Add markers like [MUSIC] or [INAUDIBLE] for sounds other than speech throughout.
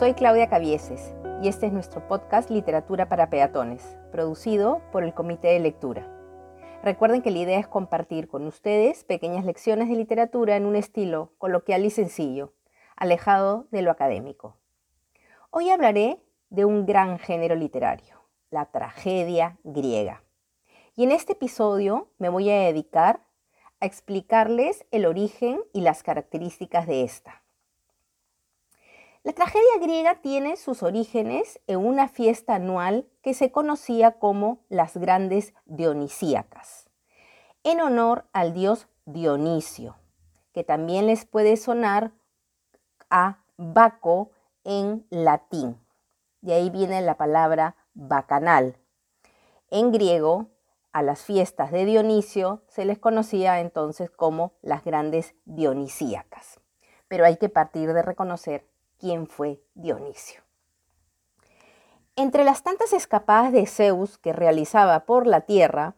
Soy Claudia Cavieses y este es nuestro podcast Literatura para Peatones, producido por el Comité de Lectura. Recuerden que la idea es compartir con ustedes pequeñas lecciones de literatura en un estilo coloquial y sencillo, alejado de lo académico. Hoy hablaré de un gran género literario, la tragedia griega. Y en este episodio me voy a dedicar a explicarles el origen y las características de esta. La tragedia griega tiene sus orígenes en una fiesta anual que se conocía como las Grandes Dionisíacas, en honor al dios Dionisio, que también les puede sonar a Baco en latín. De ahí viene la palabra bacanal. En griego, a las fiestas de Dionisio se les conocía entonces como las grandes dionisíacas. Pero hay que partir de reconocer quién fue Dionisio. Entre las tantas escapadas de Zeus que realizaba por la tierra,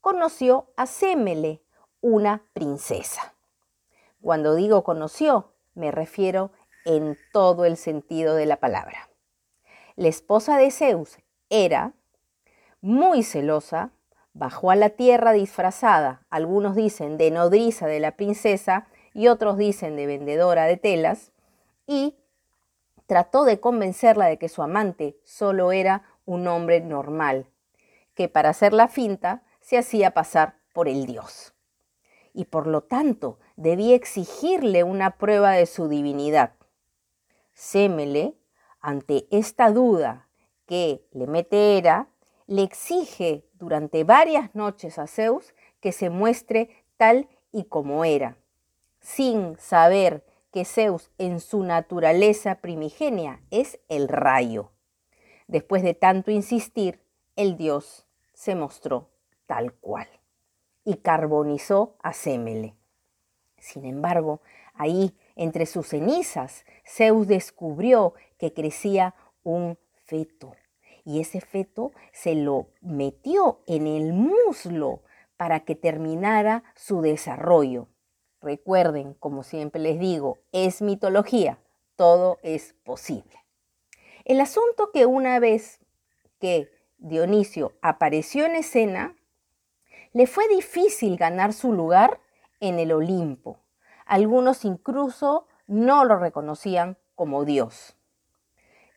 conoció a Semele, una princesa. Cuando digo conoció, me refiero en todo el sentido de la palabra. La esposa de Zeus era muy celosa, bajó a la tierra disfrazada, algunos dicen de nodriza de la princesa y otros dicen de vendedora de telas, y trató de convencerla de que su amante solo era un hombre normal, que para hacer la finta se hacía pasar por el dios. Y por lo tanto debía exigirle una prueba de su divinidad. Sémele, ante esta duda que le mete Hera, le exige durante varias noches a Zeus que se muestre tal y como era, sin saber que Zeus en su naturaleza primigenia es el rayo. Después de tanto insistir, el dios se mostró tal cual y carbonizó a Semele. Sin embargo, ahí, entre sus cenizas, Zeus descubrió que crecía un feto y ese feto se lo metió en el muslo para que terminara su desarrollo. Recuerden, como siempre les digo, es mitología, todo es posible. El asunto que una vez que Dionisio apareció en escena, le fue difícil ganar su lugar en el Olimpo. Algunos incluso no lo reconocían como dios.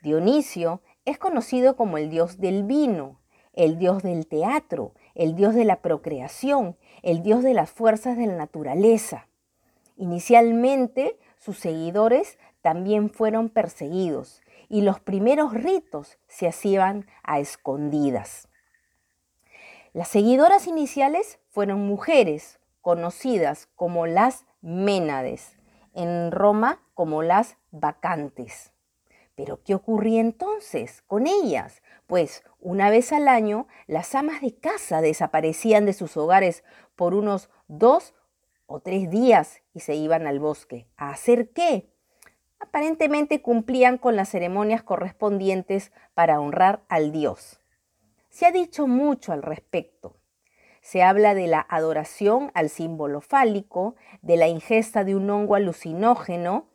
Dionisio es conocido como el dios del vino, el dios del teatro, el dios de la procreación, el dios de las fuerzas de la naturaleza. Inicialmente, sus seguidores también fueron perseguidos y los primeros ritos se hacían a escondidas. Las seguidoras iniciales fueron mujeres conocidas como las Ménades, en Roma como las vacantes. Pero ¿qué ocurría entonces con ellas? Pues una vez al año las amas de casa desaparecían de sus hogares por unos dos o tres días y se iban al bosque. ¿A hacer qué? Aparentemente cumplían con las ceremonias correspondientes para honrar al dios. Se ha dicho mucho al respecto. Se habla de la adoración al símbolo fálico, de la ingesta de un hongo alucinógeno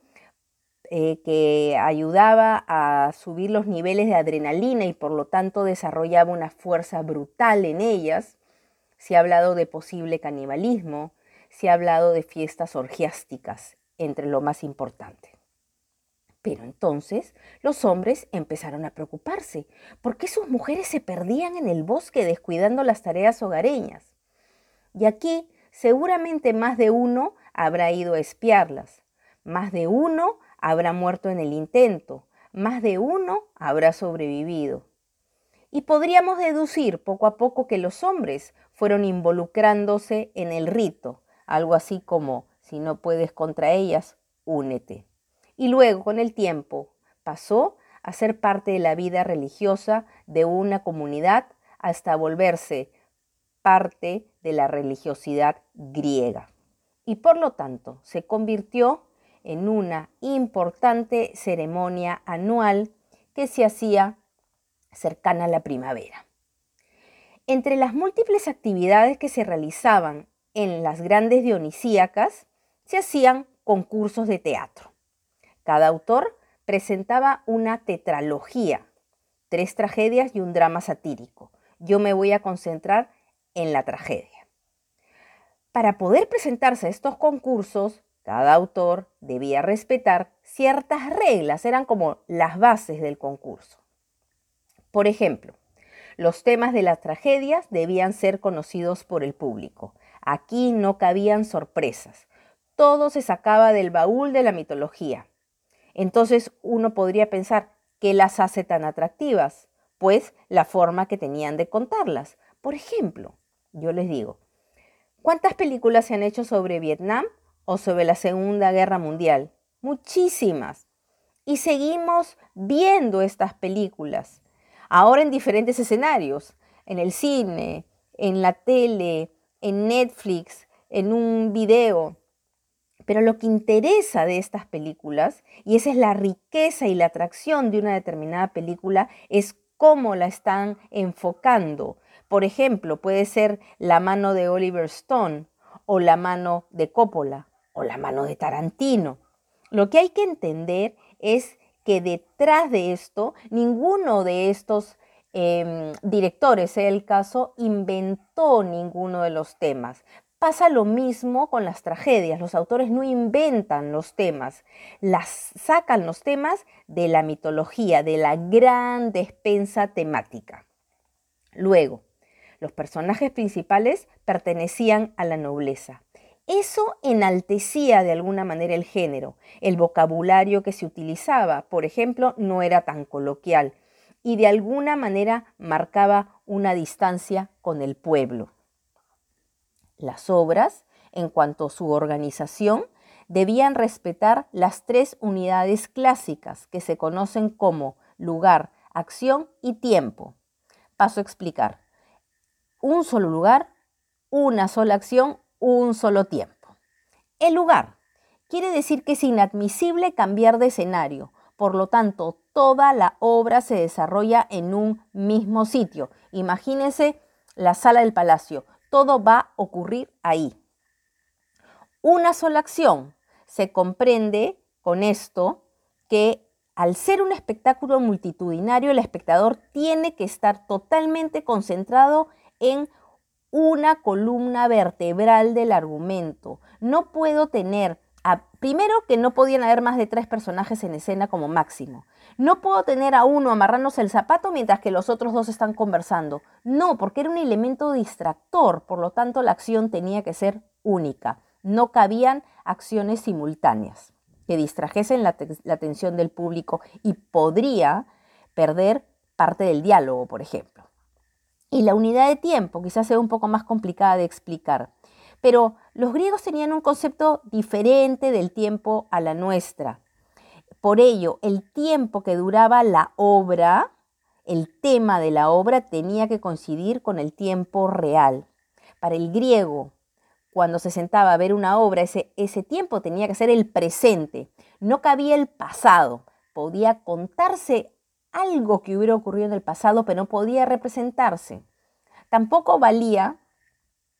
eh, que ayudaba a subir los niveles de adrenalina y por lo tanto desarrollaba una fuerza brutal en ellas. Se ha hablado de posible canibalismo, se ha hablado de fiestas orgiásticas, entre lo más importante. Pero entonces los hombres empezaron a preocuparse. ¿Por qué sus mujeres se perdían en el bosque descuidando las tareas hogareñas? Y aquí seguramente más de uno habrá ido a espiarlas. Más de uno habrá muerto en el intento. Más de uno habrá sobrevivido. Y podríamos deducir poco a poco que los hombres fueron involucrándose en el rito, algo así como, si no puedes contra ellas, únete. Y luego, con el tiempo, pasó a ser parte de la vida religiosa de una comunidad hasta volverse parte de la religiosidad griega. Y por lo tanto se convirtió en una importante ceremonia anual que se hacía cercana a la primavera. Entre las múltiples actividades que se realizaban en las grandes dionisíacas se hacían concursos de teatro. Cada autor presentaba una tetralogía, tres tragedias y un drama satírico. Yo me voy a concentrar en la tragedia. Para poder presentarse a estos concursos, cada autor debía respetar ciertas reglas, eran como las bases del concurso. Por ejemplo, los temas de las tragedias debían ser conocidos por el público. Aquí no cabían sorpresas. Todo se sacaba del baúl de la mitología. Entonces uno podría pensar, ¿qué las hace tan atractivas? Pues la forma que tenían de contarlas. Por ejemplo, yo les digo, ¿cuántas películas se han hecho sobre Vietnam o sobre la Segunda Guerra Mundial? Muchísimas. Y seguimos viendo estas películas, ahora en diferentes escenarios, en el cine, en la tele, en Netflix, en un video. Pero lo que interesa de estas películas, y esa es la riqueza y la atracción de una determinada película, es cómo la están enfocando. Por ejemplo, puede ser la mano de Oliver Stone o la mano de Coppola o la mano de Tarantino. Lo que hay que entender es que detrás de esto, ninguno de estos em, directores, sea el caso, inventó ninguno de los temas. Pasa lo mismo con las tragedias. Los autores no inventan los temas, las sacan los temas de la mitología, de la gran despensa temática. Luego, los personajes principales pertenecían a la nobleza. Eso enaltecía de alguna manera el género. El vocabulario que se utilizaba, por ejemplo, no era tan coloquial y de alguna manera marcaba una distancia con el pueblo. Las obras, en cuanto a su organización, debían respetar las tres unidades clásicas que se conocen como lugar, acción y tiempo. Paso a explicar. Un solo lugar, una sola acción, un solo tiempo. El lugar quiere decir que es inadmisible cambiar de escenario. Por lo tanto, toda la obra se desarrolla en un mismo sitio. Imagínense la sala del palacio todo va a ocurrir ahí. Una sola acción. Se comprende con esto que al ser un espectáculo multitudinario, el espectador tiene que estar totalmente concentrado en una columna vertebral del argumento. No puedo tener primero que no podían haber más de tres personajes en escena como máximo. No puedo tener a uno amarrándose el zapato mientras que los otros dos están conversando. No, porque era un elemento distractor, por lo tanto la acción tenía que ser única. No cabían acciones simultáneas que distrajesen la, la atención del público y podría perder parte del diálogo, por ejemplo. Y la unidad de tiempo quizás sea un poco más complicada de explicar. Pero los griegos tenían un concepto diferente del tiempo a la nuestra. Por ello, el tiempo que duraba la obra, el tema de la obra tenía que coincidir con el tiempo real. Para el griego, cuando se sentaba a ver una obra, ese, ese tiempo tenía que ser el presente. No cabía el pasado. Podía contarse algo que hubiera ocurrido en el pasado, pero no podía representarse. Tampoco valía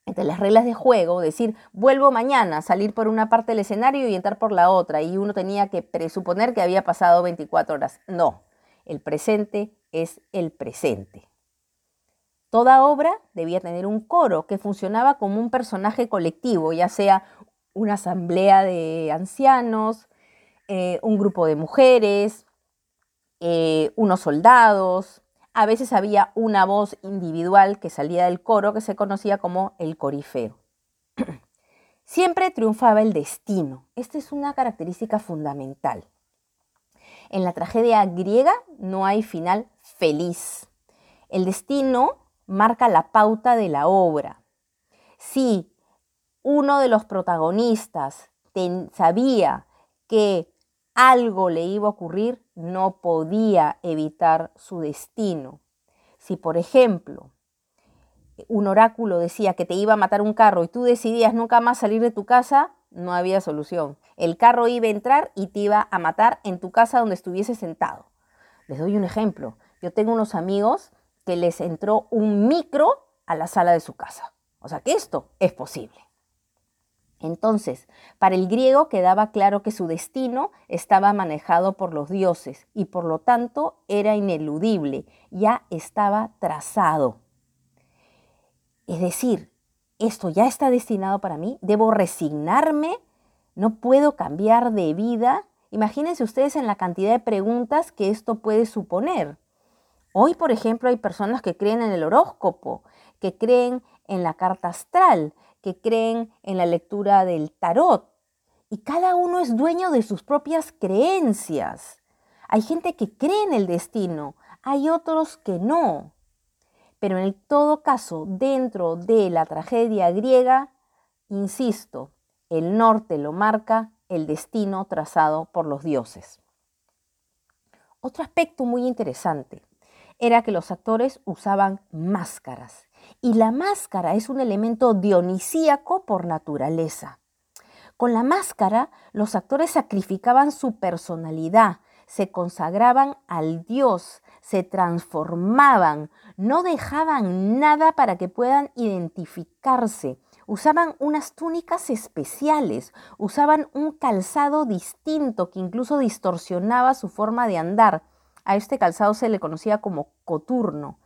entre las reglas de juego, decir, vuelvo mañana, salir por una parte del escenario y entrar por la otra, y uno tenía que presuponer que había pasado 24 horas. No, el presente es el presente. Toda obra debía tener un coro que funcionaba como un personaje colectivo, ya sea una asamblea de ancianos, eh, un grupo de mujeres, eh, unos soldados, a veces había una voz individual que salía del coro que se conocía como el corifeo. [CLEARS THROAT] Siempre triunfaba el destino. Esta es una característica fundamental. En la tragedia griega no hay final feliz. El destino marca la pauta de la obra. Si uno de los protagonistas sabía que algo le iba a ocurrir, no podía evitar su destino. Si, por ejemplo, un oráculo decía que te iba a matar un carro y tú decidías nunca más salir de tu casa, no había solución. El carro iba a entrar y te iba a matar en tu casa donde estuviese sentado. Les doy un ejemplo. Yo tengo unos amigos que les entró un micro a la sala de su casa. O sea que esto es posible. Entonces, para el griego quedaba claro que su destino estaba manejado por los dioses y por lo tanto era ineludible, ya estaba trazado. Es decir, esto ya está destinado para mí, debo resignarme, no puedo cambiar de vida. Imagínense ustedes en la cantidad de preguntas que esto puede suponer. Hoy, por ejemplo, hay personas que creen en el horóscopo, que creen en la carta astral, que creen en la lectura del tarot. Y cada uno es dueño de sus propias creencias. Hay gente que cree en el destino, hay otros que no. Pero en todo caso, dentro de la tragedia griega, insisto, el norte lo marca el destino trazado por los dioses. Otro aspecto muy interesante era que los actores usaban máscaras y la máscara es un elemento dionisíaco por naturaleza. Con la máscara, los actores sacrificaban su personalidad, se consagraban al Dios, se transformaban, no dejaban nada para que puedan identificarse. Usaban unas túnicas especiales, usaban un calzado distinto que incluso distorsionaba su forma de andar. A este calzado se le conocía como coturno.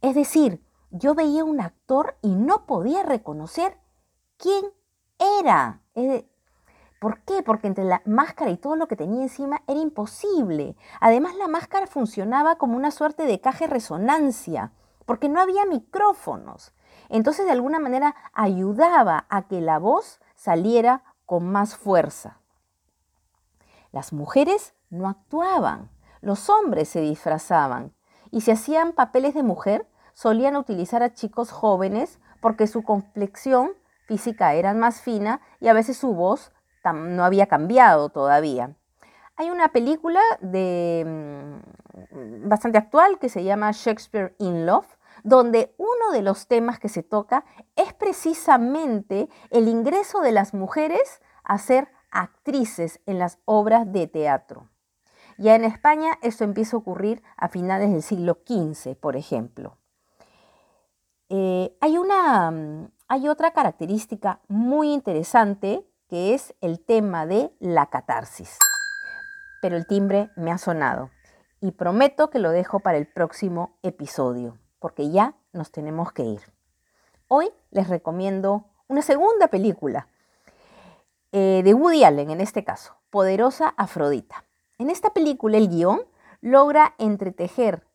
Es decir, yo veía un actor y no podía reconocer quién era. ¿Por qué? Porque entre la máscara y todo lo que tenía encima era imposible. Además, la máscara funcionaba como una suerte de caja de resonancia, porque no había micrófonos. Entonces, de alguna manera, ayudaba a que la voz saliera con más fuerza. Las mujeres no actuaban, los hombres se disfrazaban y si hacían papeles de mujer, solían utilizar a chicos jóvenes porque su complexión física era más fina y a veces su voz no había cambiado todavía. Hay una película mm, bastante actual que se llama Shakespeare in Love, donde uno de los temas que se toca es precisamente el ingreso de las mujeres a ser actrices en las obras de teatro. Ya en España esto empieza a ocurrir a finales del siglo XV, por ejemplo. Eh, hay, una, mm, hay otra característica muy interesante que es el tema de la catarsis. Pero el timbre me ha sonado y prometo que lo dejo para el próximo episodio, porque ya nos tenemos que ir. Hoy les recomiendo una segunda película eh, de Woody Allen, en este caso, Poderosa Afrodita. En esta película el guion logra entretejer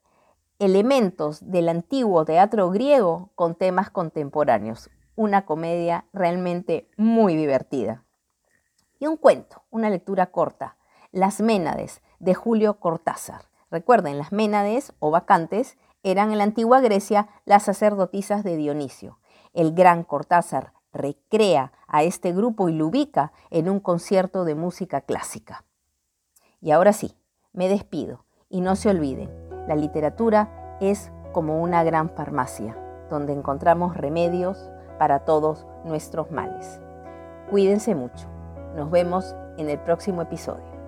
elementos del antiguo teatro griego con temas contemporáneos. Una comedia realmente muy divertida. Y un cuento, una lectura corta, Las Ménades, de Julio Cortázar. Recuerden, las Ménades o vacantes eran en la antigua Grecia las sacerdotisas de Dionisio. El gran Cortázar recrea a este grupo y lo ubica en un concierto de música clásica. Y ahora sí, me despido y no se olviden, la literatura es como una gran farmacia, donde encontramos remedios para todos nuestros males. Cuídense mucho. Nos vemos en el próximo episodio.